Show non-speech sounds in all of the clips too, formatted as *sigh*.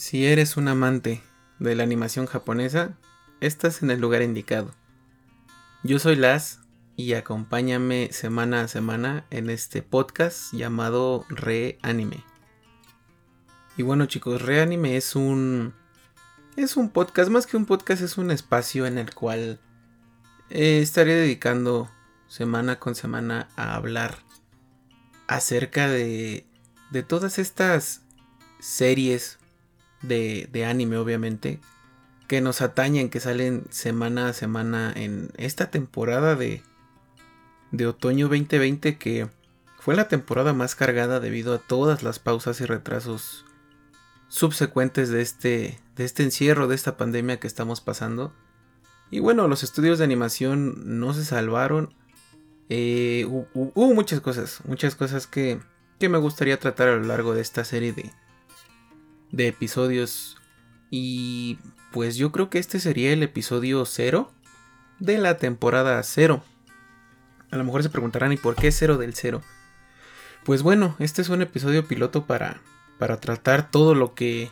Si eres un amante de la animación japonesa, estás en el lugar indicado. Yo soy Las y acompáñame semana a semana en este podcast llamado Reanime. Y bueno chicos, Reanime es un es un podcast, más que un podcast es un espacio en el cual eh, estaré dedicando semana con semana a hablar acerca de de todas estas series de, anime, obviamente, que nos atañen, que salen semana a semana en esta temporada de, de otoño 2020, que fue la temporada más cargada debido a todas las pausas y retrasos subsecuentes de este, de este encierro, de esta pandemia que estamos pasando. Y bueno, los estudios de animación no se salvaron. Eh, hubo, muchas cosas, muchas cosas que, que me gustaría tratar a lo largo de esta serie de, de episodios. Y pues yo creo que este sería el episodio 0 de la temporada 0. A lo mejor se preguntarán, ¿y por qué 0 del 0? Pues bueno, este es un episodio piloto para, para tratar todo lo que.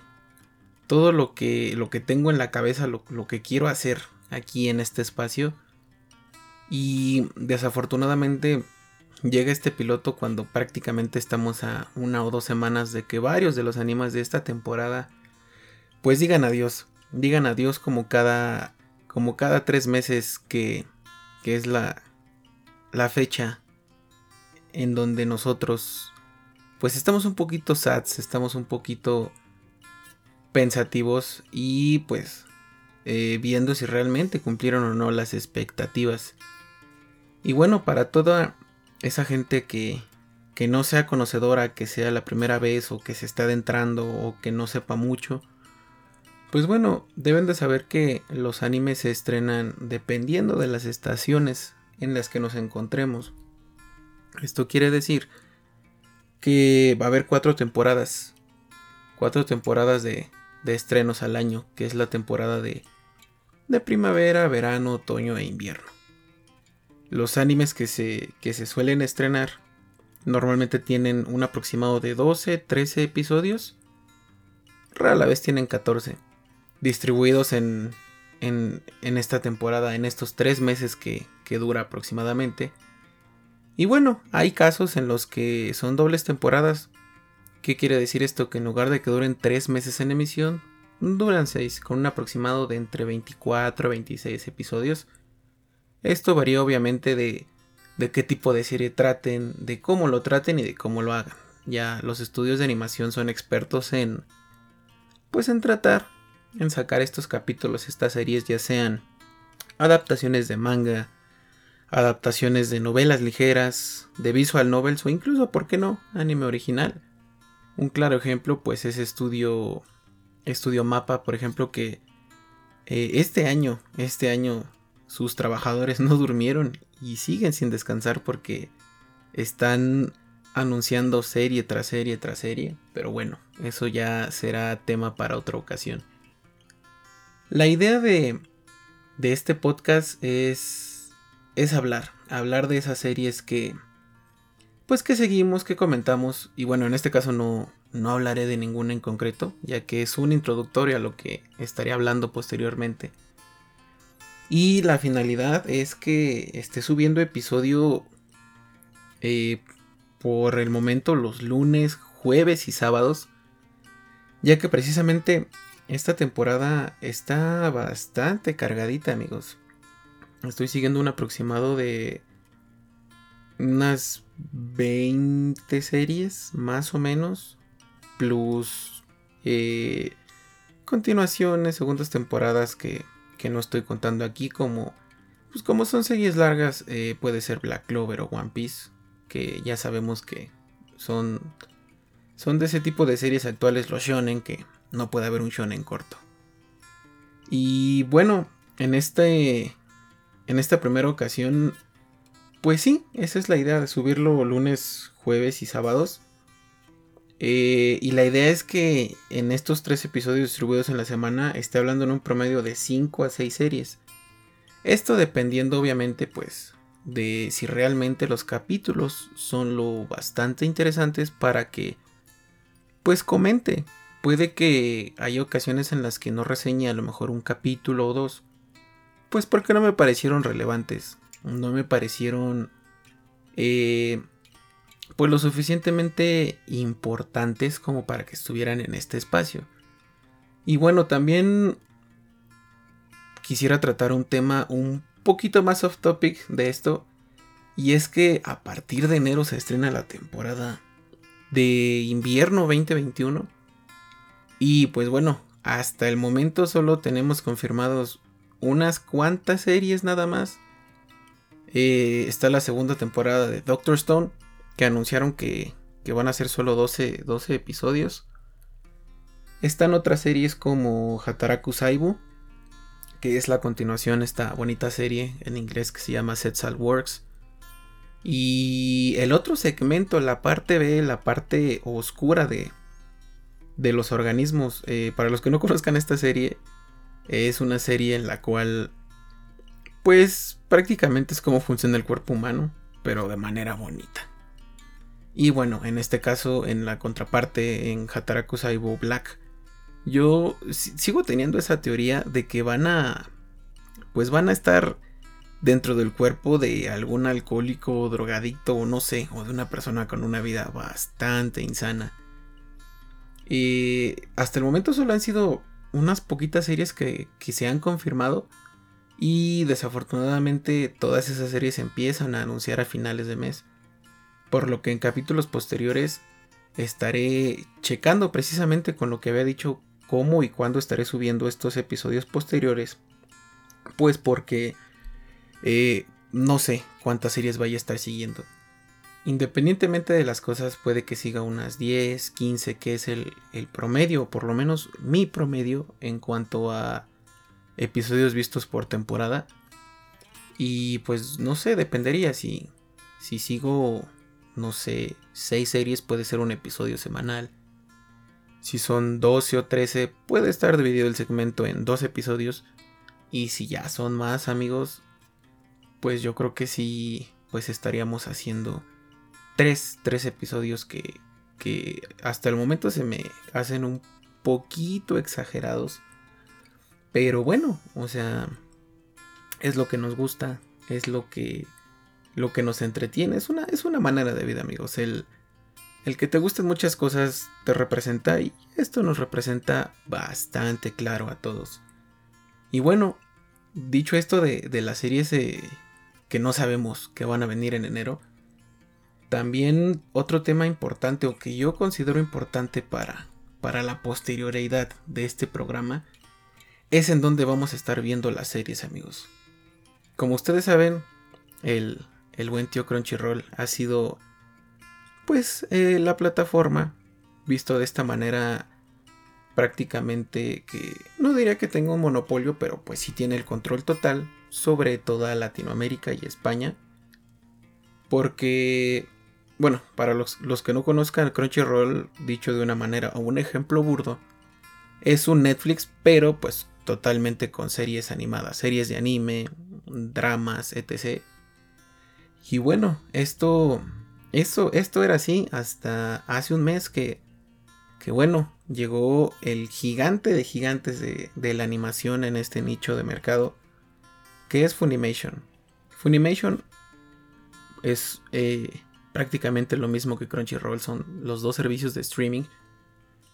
Todo lo que, lo que tengo en la cabeza, lo, lo que quiero hacer aquí en este espacio. Y desafortunadamente Llega este piloto cuando prácticamente estamos a una o dos semanas de que varios de los animes de esta temporada pues digan adiós. Digan adiós como cada como cada tres meses que, que es la, la fecha en donde nosotros pues estamos un poquito sads, estamos un poquito pensativos y pues eh, viendo si realmente cumplieron o no las expectativas. Y bueno, para toda esa gente que, que no sea conocedora, que sea la primera vez o que se está adentrando o que no sepa mucho, pues bueno, deben de saber que los animes se estrenan dependiendo de las estaciones en las que nos encontremos. Esto quiere decir que va a haber cuatro temporadas. Cuatro temporadas de, de estrenos al año, que es la temporada de, de primavera, verano, otoño e invierno. Los animes que se, que se suelen estrenar normalmente tienen un aproximado de 12, 13 episodios. Rara vez tienen 14. Distribuidos en, en, en esta temporada, en estos 3 meses que, que dura aproximadamente. Y bueno, hay casos en los que son dobles temporadas. ¿Qué quiere decir esto? Que en lugar de que duren 3 meses en emisión, duran 6, con un aproximado de entre 24 a 26 episodios esto varía obviamente de, de qué tipo de serie traten, de cómo lo traten y de cómo lo hagan. Ya los estudios de animación son expertos en pues en tratar en sacar estos capítulos, estas series ya sean adaptaciones de manga, adaptaciones de novelas ligeras, de visual novels o incluso, ¿por qué no?, anime original. Un claro ejemplo pues es Estudio Estudio Mapa, por ejemplo, que eh, este año, este año sus trabajadores *laughs* no durmieron y siguen sin descansar porque están anunciando serie tras serie tras serie. Pero bueno, eso ya será tema para otra ocasión. La idea de, de este podcast es, es hablar, hablar de esas series que, pues que seguimos, que comentamos. Y bueno, en este caso no, no hablaré de ninguna en concreto, ya que es un introductorio a lo que estaré hablando posteriormente. Y la finalidad es que esté subiendo episodio eh, por el momento los lunes, jueves y sábados. Ya que precisamente esta temporada está bastante cargadita amigos. Estoy siguiendo un aproximado de unas 20 series más o menos. Plus eh, continuaciones, segundas temporadas que que no estoy contando aquí como pues como son series largas eh, puede ser Black Clover o One Piece que ya sabemos que son son de ese tipo de series actuales los shonen que no puede haber un shonen corto. Y bueno en este en esta primera ocasión pues sí esa es la idea de subirlo lunes jueves y sábados eh, y la idea es que en estos tres episodios distribuidos en la semana esté hablando en un promedio de 5 a 6 series. Esto dependiendo obviamente pues de si realmente los capítulos son lo bastante interesantes para que pues comente, puede que haya ocasiones en las que no reseñe a lo mejor un capítulo o dos. Pues porque no me parecieron relevantes. No me parecieron... Eh, pues lo suficientemente importantes como para que estuvieran en este espacio. Y bueno, también quisiera tratar un tema un poquito más off topic de esto. Y es que a partir de enero se estrena la temporada de invierno 2021. Y pues bueno, hasta el momento solo tenemos confirmados unas cuantas series nada más. Eh, está la segunda temporada de Doctor Stone, que anunciaron que, que van a ser solo 12, 12, episodios. Están otras series como Hataraku Saibu, que es la continuación de esta bonita serie en inglés que se llama Setsal Works. Y el otro segmento, la parte B, la parte oscura de, de los organismos. Eh, para los que no *laughs* conozcan esta serie, es una serie en la cual, pues prácticamente es como funciona el cuerpo humano, pero de manera bonita. Y bueno, en este caso, en la contraparte, en Hataraku Saibo Black, yo sigo teniendo esa teoría de que van a, pues van a estar dentro del cuerpo de algún alcohólico, drogadicto o no sé, o de una persona con una vida bastante insana. Y hasta el momento solo han sido unas poquitas series que, que se han confirmado. Y desafortunadamente todas esas series empiezan a anunciar a finales de mes. Por lo que en capítulos posteriores estaré checando precisamente con lo que había dicho cómo y cuándo estaré subiendo estos episodios posteriores. Pues porque eh, no sé cuántas series vaya a estar siguiendo. Independientemente de las cosas, puede que siga unas 10, 15, que es el, el promedio, por lo menos mi promedio en cuanto a episodios vistos por temporada. Y pues no sé, dependería si, si sigo, no sé, 6 series puede ser un episodio semanal. Si son 12 o 13 puede estar dividido el segmento en dos episodios. Y si ya son más amigos, pues yo creo que sí, pues estaríamos haciendo tres, tres episodios que, que hasta el momento se me hacen un poquito exagerados. Pero bueno, o sea, es lo que nos gusta, es lo que, lo que nos entretiene. Es una, es una manera de vida, amigos. El, el que te gusten muchas cosas te representa y esto nos representa bastante claro a todos. Y bueno, dicho esto de, de las series que no sabemos que van a venir en enero, también otro tema importante o que yo considero importante para, para la posterioridad de este programa es en donde vamos a estar viendo las series amigos. Como ustedes saben, el, el buen tío Crunchyroll ha sido pues eh, la plataforma visto de esta manera prácticamente que no diría que tenga un monopolio pero pues sí tiene el control total sobre toda Latinoamérica y España porque bueno, para los, que no conozcan Crunchyroll, dicho de una manera o un ejemplo burdo, es un Netflix, pero pues totalmente con series animadas, series de anime, dramas, etc. Y bueno, esto, esto, esto era así hasta hace un mes que, que bueno, llegó el gigante de gigantes de, de la animación en este nicho de mercado, que es Funimation. Funimation es eh, prácticamente lo mismo que Crunchyroll, son los dos servicios de streaming.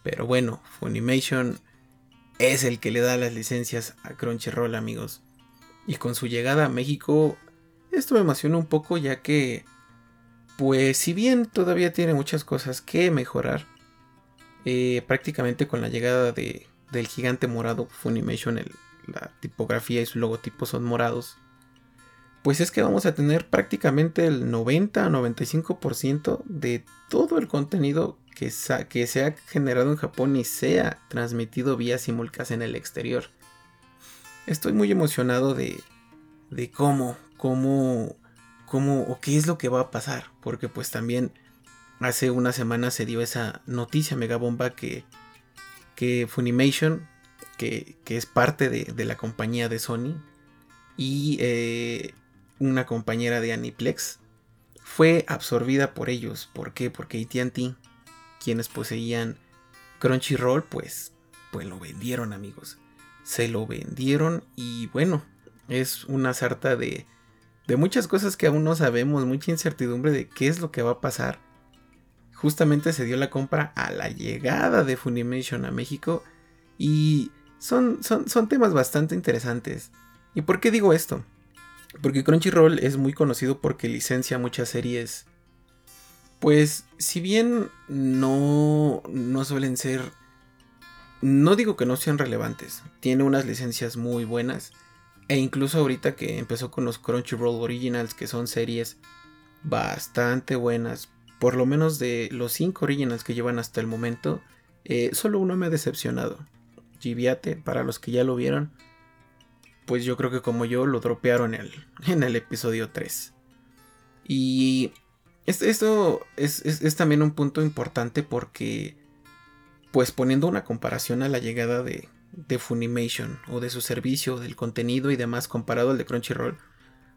Pero bueno, Funimation es el que le da las licencias a Crunchyroll, amigos. Y con su llegada a México, esto me emociona un poco ya que, pues si bien todavía tiene muchas cosas que mejorar, eh, prácticamente con la llegada de, del gigante morado Funimation, la tipografía y su logotipo son morados pues es que vamos a tener prácticamente el 90-95% de todo el contenido que, que, se ha generado en Japón y sea transmitido vía simulcast en el exterior. Estoy muy emocionado de, de cómo, cómo, cómo o qué es lo que va a pasar, porque pues también hace una semana se dio esa noticia mega bomba que, que Funimation, que, que es parte de, de, la compañía de Sony, y eh, una compañera de Aniplex, fue absorbida por ellos. ¿Por qué? Porque ATT, quienes poseían Crunchyroll pues, pues lo vendieron amigos. Se lo vendieron y bueno, es una sarta de, de muchas cosas que aún no sabemos, mucha incertidumbre de qué es lo que va a pasar. Justamente se dio la compra a la llegada de Funimation a México y son, son, son temas bastante interesantes. ¿Y por qué digo esto? Porque Crunchyroll es muy conocido porque licencia muchas series. Pues si bien no, no suelen ser... No digo que no sean relevantes. Tiene unas licencias muy buenas. E incluso ahorita que empezó con los Crunchyroll Originals, que son series bastante buenas. Por lo menos de los 5 originals que llevan hasta el momento, eh, solo uno me ha decepcionado. Giviate, para los que ya lo vieron, pues yo creo que como yo lo dropearon en el, *laughs* en el episodio 3. Y esto, es, también un punto importante porque, pues poniendo una comparación a la llegada de, de Funimation o de su servicio, del contenido y demás comparado al de Crunchyroll,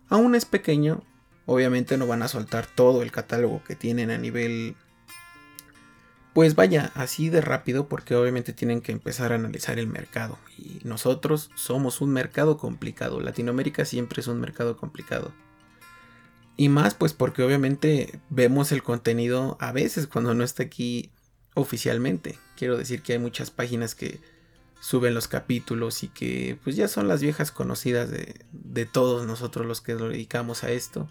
aún es pequeño. Obviamente no van a soltar todo el catálogo que tienen a nivel pues vaya, así de rápido porque obviamente tienen que empezar a analizar el mercado. Y nosotros somos un mercado complicado. Latinoamérica siempre es un mercado complicado. Y más pues porque obviamente vemos el contenido a veces cuando no está aquí oficialmente. Quiero decir que hay muchas páginas que suben los capítulos y que pues ya son las viejas conocidas de, de todos nosotros los que nos dedicamos a esto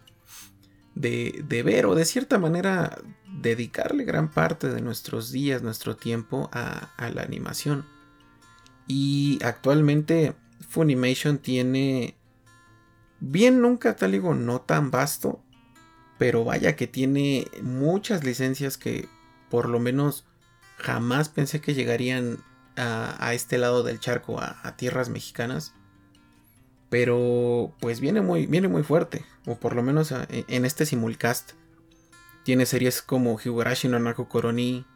de, ver o de cierta manera dedicarle gran parte de nuestros días, nuestro tiempo a, la animación. Y actualmente Funimation tiene bien nunca tal digo no tan vasto, pero vaya que tiene muchas licencias que por lo menos jamás pensé que llegarían a, este lado del charco, a tierras mexicanas. Pero pues viene muy, viene muy fuerte. O por lo menos e, en este simulcast. Tiene series como Higurashi no Narco Koroni.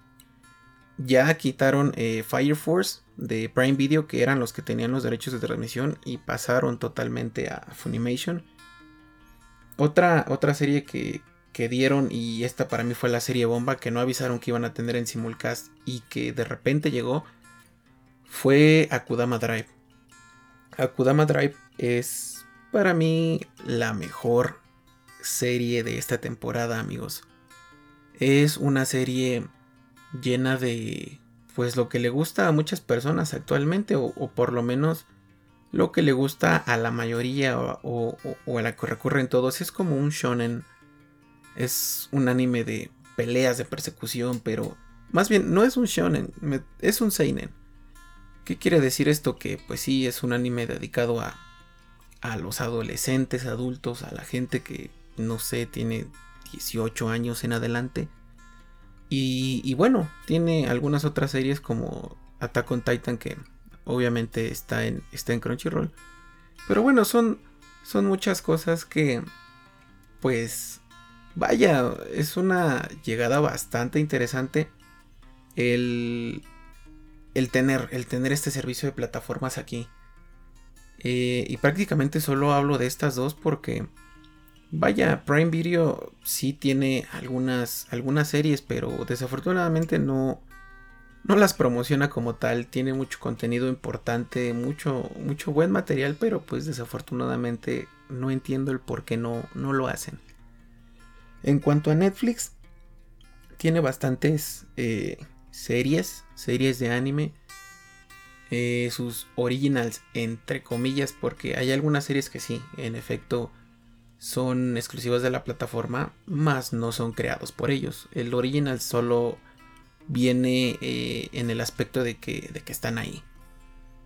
Ya quitaron eh, Fire Force de Prime Video, que eran los que tenían los derechos de transmisión, y pasaron totalmente a Funimation. Otra, otra serie que, que dieron, y esta para mí fue la serie bomba, que no avisaron que iban a tener en simulcast y que de repente llegó, fue Akudama Drive. Akudama Drive es para mí la mejor serie de esta temporada, amigos. Es una serie llena de pues lo que le gusta a muchas personas actualmente o, por lo menos lo que le gusta a la mayoría o, a la que recurren todos es como un shonen es un anime de peleas de persecución pero más bien no es un shonen es un seinen ¿qué quiere decir esto? que pues sí es un anime dedicado a a los adolescentes, adultos, a la gente que no sé, tiene 18 años en adelante. Y, bueno, tiene algunas otras series como Attack on Titan que obviamente está en, está en Crunchyroll. Pero bueno, son, son muchas cosas que pues vaya, es una llegada bastante interesante el, el, tener, el tener este servicio de plataformas aquí. Eh, y prácticamente solo hablo de estas dos porque, vaya, Prime Video sí tiene algunas, algunas series, pero desafortunadamente no, no las promociona como tal. Tiene mucho contenido importante, mucho, mucho buen material, pero pues desafortunadamente no entiendo el por qué no, no lo hacen. En cuanto a Netflix, tiene bastantes eh, series, series de anime. Eh, sus originals, entre comillas, porque hay algunas series que sí, en efecto, son exclusivas de la plataforma, más no son creados por ellos. El original solo viene eh, en el aspecto de que, de que están ahí.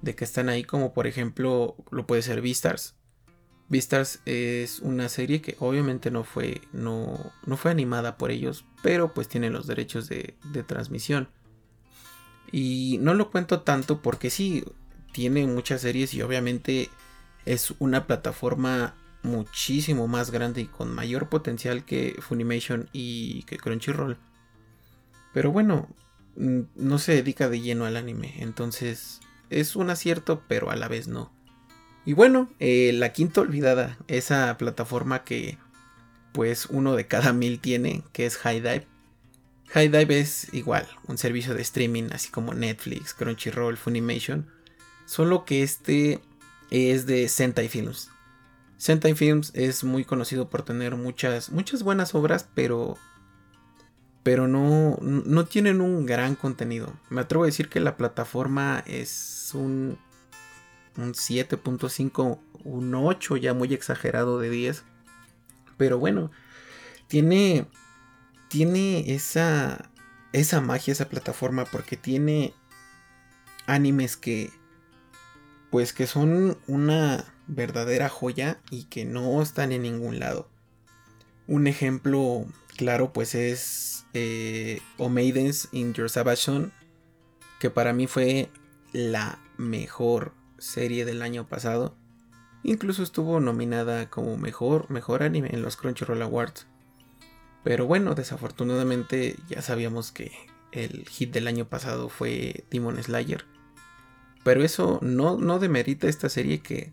De que están ahí, como por ejemplo, lo puede ser Beastars. Beastars es una serie que obviamente no fue, no, no fue animada por ellos, pero pues tiene los derechos de, de transmisión. Y no lo cuento tanto porque sí, tiene muchas series y obviamente es una plataforma muchísimo más grande y con mayor potencial que Funimation y que Crunchyroll. Pero bueno, no se dedica de lleno al anime, entonces es un acierto, pero a la vez no. Y bueno, eh, la quinta olvidada, esa plataforma que pues uno de cada mil tiene, que es High Dive. High Dive es igual, un servicio de streaming así como Netflix, Crunchyroll, Funimation, solo que este es de Sentai Films. Sentai Films es muy conocido por tener muchas, muchas buenas obras, pero, pero no, no tienen un gran contenido. Me atrevo a decir que la plataforma es un, un 7.5, un 8 ya muy exagerado de 10. Pero bueno, tiene, tiene esa, esa magia, esa plataforma, porque tiene animes que, pues que son una verdadera joya y que no están en ningún lado. Un ejemplo claro pues es eh, O Maidens in Your Savage que para mí fue la mejor serie del año pasado. Incluso estuvo nominada como mejor, mejor anime en los Crunchyroll Awards. Pero bueno, desafortunadamente ya sabíamos que el hit del año pasado fue Demon Slayer. Pero eso no, no demerita esta serie que,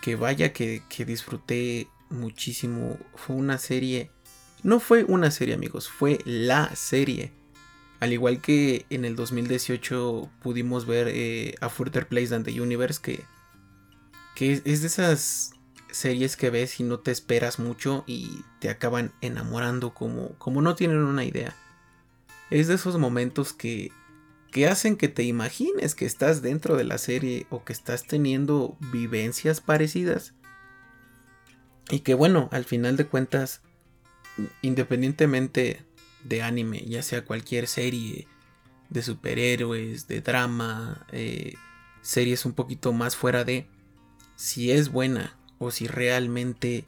que vaya que, que disfruté muchísimo. Fue una serie... No fue una serie amigos, fue la serie. Al igual que en el 2018 pudimos ver eh, A Further Place Than the Universe, que que es de esas series que ves y no te esperas mucho y te acaban enamorando como, como no tienen una idea. Es de esos momentos que, que hacen que te imagines que estás dentro de la serie o que estás teniendo vivencias parecidas. Y que bueno, al final de cuentas, independientemente de anime, ya sea cualquier serie de superhéroes, de drama, eh, series un poquito más fuera de si es buena o si realmente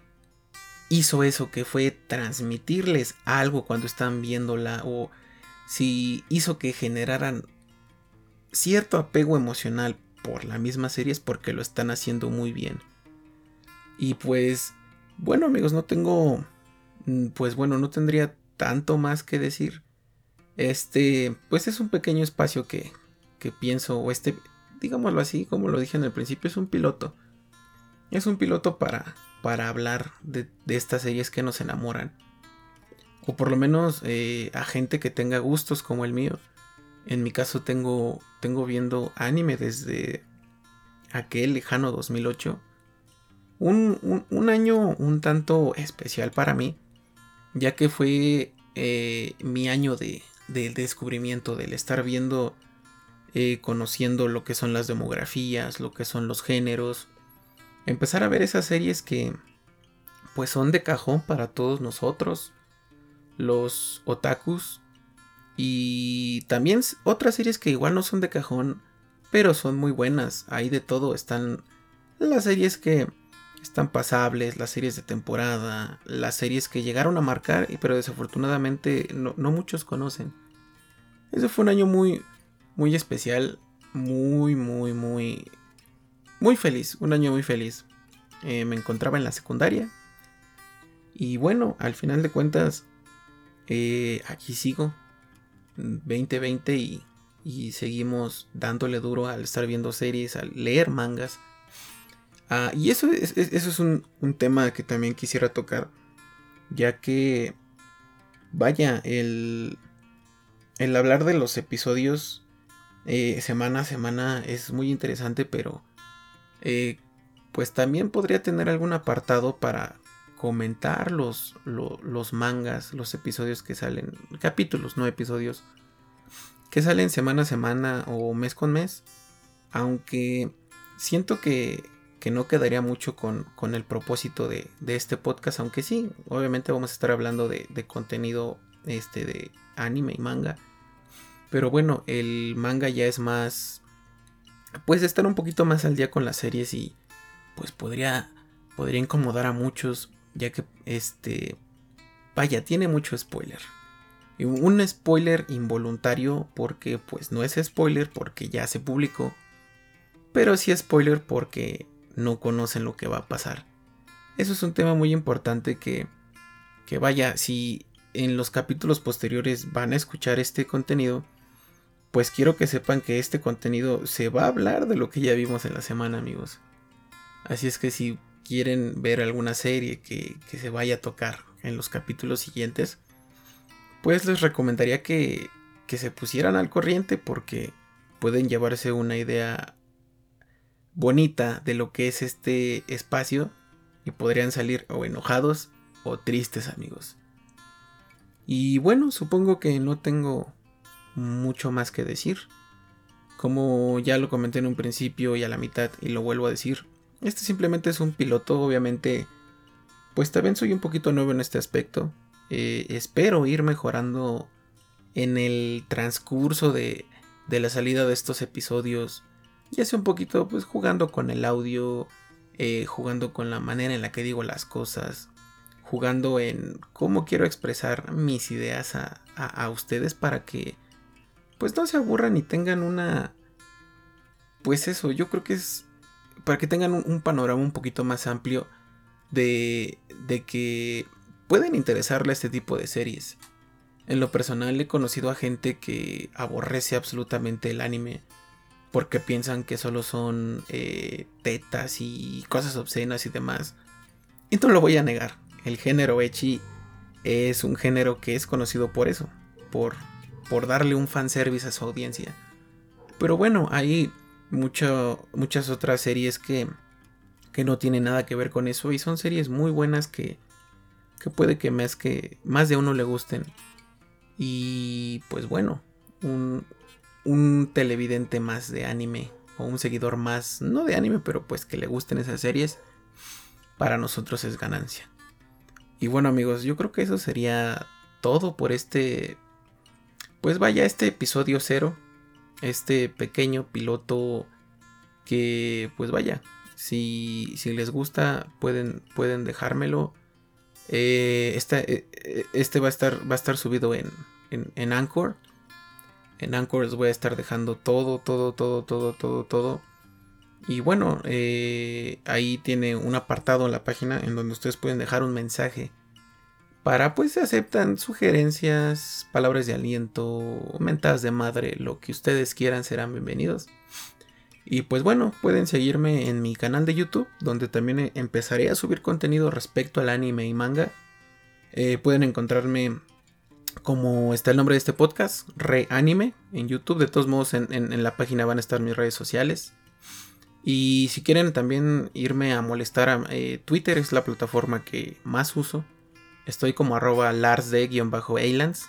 hizo eso que fue transmitirles algo cuando están viéndola o si hizo que generaran cierto apego emocional por la misma serie es porque lo están haciendo muy bien. Y pues, bueno amigos, no tengo, mm, pues bueno, no tendría tanto más que decir. Este, pues es un pequeño espacio que, que pienso, o este, digámoslo así, como lo dije en el principio, es un piloto es un piloto para, para hablar de, estas series que nos enamoran. O por lo menos eh, a gente que tenga gustos como el mío. En mi caso tengo, tengo viendo anime desde aquel lejano 2008. Un, año un tanto especial para mí, ya que fue eh, mi año de, descubrimiento, del estar viendo, eh, conociendo lo que son las demografías, lo que son los géneros, empezar a ver esas series que pues son de cajón para todos nosotros, los otakus, y también otras series que igual no son de cajón, pero son muy buenas. Hay de todo, están las series que están pasables, las series de temporada, las series que llegaron a marcar, pero desafortunadamente no, muchos conocen. Ese fue un año muy, muy especial, muy, muy, muy muy feliz, un año muy feliz. Eh, me encontraba en la secundaria. Y bueno, al final de cuentas, eh, aquí sigo. 2020 y, y, seguimos dándole duro al estar viendo series, al leer mangas. Ah, y eso es, eso es un, tema que también quisiera tocar. Ya que, vaya, el, el hablar de los episodios eh, semana a semana es muy interesante, pero eh, pues también podría tener algún apartado para comentar los, los mangas, los episodios que salen, capítulos, no episodios, que salen semana a semana o mes con mes. Aunque siento que, que no quedaría mucho con, con el propósito de, de, este podcast, aunque sí, obviamente vamos a estar hablando de, de contenido este, de anime y manga. Pero bueno, el manga ya es más pues estar un poquito más al día con las series y pues podría podría incomodar a muchos ya que este vaya tiene mucho spoiler un spoiler involuntario porque pues no es spoiler porque ya se publicó pero sí spoiler porque no conocen lo que va a pasar eso es un tema muy importante que que vaya si en los capítulos posteriores van a escuchar este contenido pues quiero que sepan que este contenido se va a hablar de lo que ya vimos en la semana, amigos. Así es que si quieren ver alguna serie que, se vaya a tocar en los capítulos siguientes, pues les recomendaría que, que se pusieran al corriente porque pueden llevarse una idea bonita de lo que es este espacio y podrían salir o enojados o tristes amigos. Y bueno, supongo que no tengo mucho más que decir. Como ya lo comenté en un principio y a la mitad y lo vuelvo a decir, este simplemente es un piloto, obviamente, pues también soy un poquito nuevo en este aspecto. Eh, espero ir mejorando en el transcurso de, de la salida de estos episodios ya sea un poquito pues jugando con el audio, eh, jugando con la manera en la que digo las cosas, jugando en cómo quiero expresar mis ideas a, a, ustedes para que pues no se aburran y tengan una pues eso yo creo que es para que tengan un, panorama un poquito más amplio de, de que pueden interesarle a este tipo de series. En lo personal he conocido a gente que aborrece absolutamente el anime porque piensan que solo son eh, tetas y cosas obscenas y demás. Y no lo voy a negar, el género Echi es un género que es conocido por eso, por, por darle un fanservice a su audiencia. Pero bueno, hay muchas otras series que, que no tienen nada que ver con eso y son series muy buenas que, que puede que más, que más de uno le gusten. Y pues bueno, un, un televidente más de anime o un seguidor más, no de anime, pero pues que le gusten esas series, para nosotros es ganancia. Y bueno amigos, yo creo que eso sería todo por este, pues vaya, este episodio cero, este pequeño piloto que, pues vaya, si, si les gusta pueden, pueden dejármelo. Eh, este, este va, a estar, va a estar subido en, en, en Anchor. En Anchor les voy a estar dejando todo, todo, todo, todo, todo, todo. Y bueno, eh, ahí tiene un apartado en la página en donde ustedes pueden dejar un mensaje para pues se aceptan sugerencias, palabras de aliento, mentadas de madre, lo que ustedes quieran serán bienvenidos. Y pues bueno, pueden seguirme en mi canal de YouTube, donde también empezaré a subir contenido respecto al anime y manga. Eh, pueden encontrarme como está el nombre de este podcast, Reanime, en YouTube. De todos modos, en, la página van a estar mis redes sociales. Y si quieren también irme a molestar, eh, Twitter es la plataforma que más uso. Estoy como arroba larsde-eilands.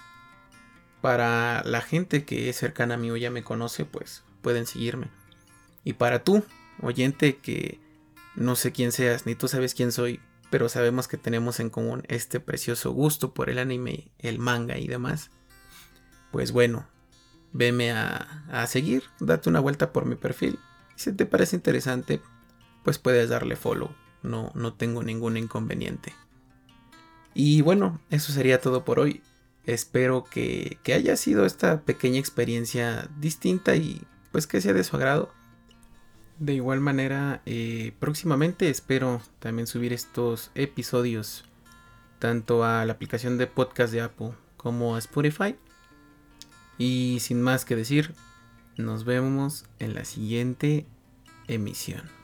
Para la gente que es cercana a mí o ya me conoce, pues pueden seguirme. Y para tú, oyente que no sé quién seas, ni tú sabes quién soy, pero sabemos que tenemos en común este precioso gusto por el anime, el manga y demás. Pues bueno, veme a, a seguir, date una vuelta por mi perfil. Si te parece interesante, pues puedes darle follow. No, no tengo ningún inconveniente. Y bueno, eso sería todo por hoy. Espero que, que haya sido esta pequeña experiencia distinta y pues que sea de su agrado. De igual manera, eh, próximamente espero también subir estos episodios tanto a la aplicación de podcast de Apple como a Spotify. Y sin más que decir, nos vemos en la siguiente emisión.